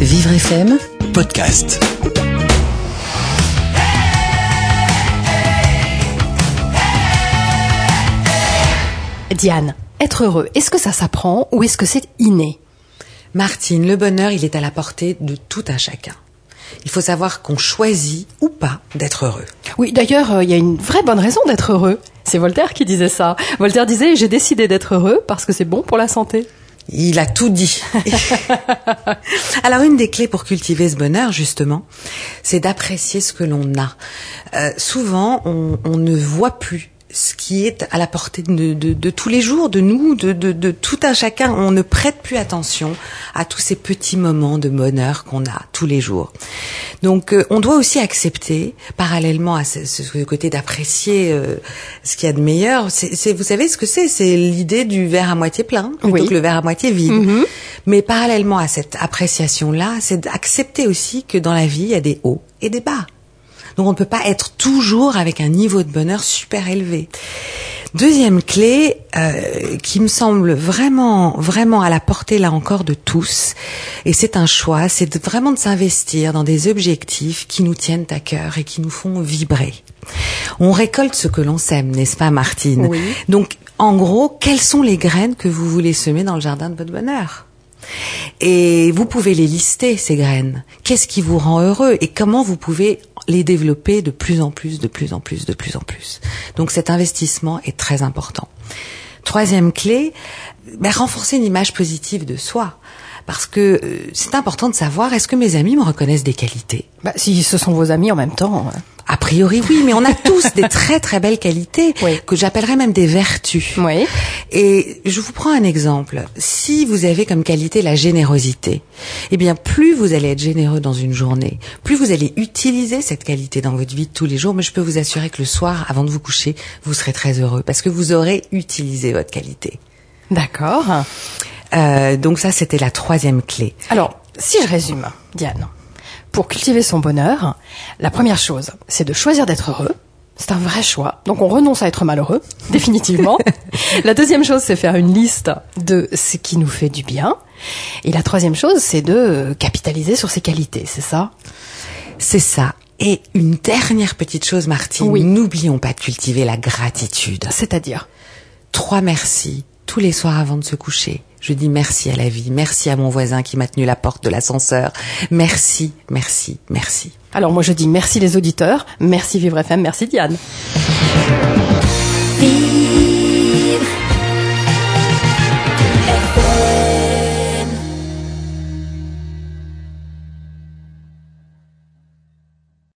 Vivre FM podcast. Diane, être heureux, est-ce que ça s'apprend ou est-ce que c'est inné? Martine, le bonheur, il est à la portée de tout un chacun. Il faut savoir qu'on choisit ou pas d'être heureux. Oui, d'ailleurs, euh, il y a une vraie bonne raison d'être heureux. C'est Voltaire qui disait ça. Voltaire disait J'ai décidé d'être heureux parce que c'est bon pour la santé. Il a tout dit. Alors une des clés pour cultiver ce bonheur, justement, c'est d'apprécier ce que l'on a. Euh, souvent, on, on ne voit plus ce qui est à la portée de, de, de tous les jours, de nous, de, de, tout un chacun. On ne prête plus attention à tous ces petits moments de bonheur qu'on a tous les jours. Donc, euh, on doit aussi accepter, parallèlement à ce, ce côté d'apprécier euh, ce qu'il y a de meilleur. C'est, vous savez ce que c'est? C'est l'idée du verre à moitié plein plutôt que le verre à moitié vide. Mm-hmm. Mais parallèlement à cette appréciation-là, c'est d'accepter aussi que dans la vie, il y a des hauts et des bas. Donc on ne peut pas être toujours avec un niveau de bonheur super élevé. Deuxième clé euh, qui me semble vraiment vraiment à la portée là encore de tous et c'est un choix, c'est vraiment de s'investir dans des objectifs qui nous tiennent à cœur et qui nous font vibrer. On récolte ce que l'on sème, n'est-ce pas Martine? Oui. Donc en gros, quelles sont les graines que vous voulez semer dans le jardin de votre bonheur? Et vous pouvez les lister, ces graines. Qu'est-ce qui vous rend heureux et comment vous pouvez les développer de plus en plus, de plus en plus, de plus en plus. Donc cet investissement est très important. Troisième clé, ben, renforcer une image positive de soi. Parce que euh, c'est important de savoir, est-ce que mes amis me reconnaissent des qualités? Bah, Si ce sont vos amis en même temps. A priori, oui, mais on a tous des très très belles qualités oui. que j'appellerais même des vertus. Oui. Et je vous prends un exemple. Si vous avez comme qualité la générosité, eh bien, plus vous allez être généreux dans une journée, plus vous allez utiliser cette qualité dans votre vie de tous les jours. Mais je peux vous assurer que le soir, avant de vous coucher, vous serez très heureux parce que vous aurez utilisé votre qualité. D'accord. Euh, donc ça, c'était la troisième clé. Alors, si je résume, Diane pour cultiver son bonheur, la première chose, c'est de choisir d'être heureux. C'est un vrai choix. Donc on renonce à être malheureux, définitivement. la deuxième chose, c'est faire une liste de ce qui nous fait du bien. Et la troisième chose, c'est de capitaliser sur ses qualités, c'est ça? C'est ça. Et une dernière petite chose, Martine, oui. n'oublions pas de cultiver la gratitude. C'est-à-dire? Trois merci tous les soirs avant de se coucher. Je dis merci à la vie, merci à mon voisin qui m'a tenu la porte de l'ascenseur. Merci, merci, merci. Alors moi je dis merci les auditeurs, merci Vivre FM, merci Diane.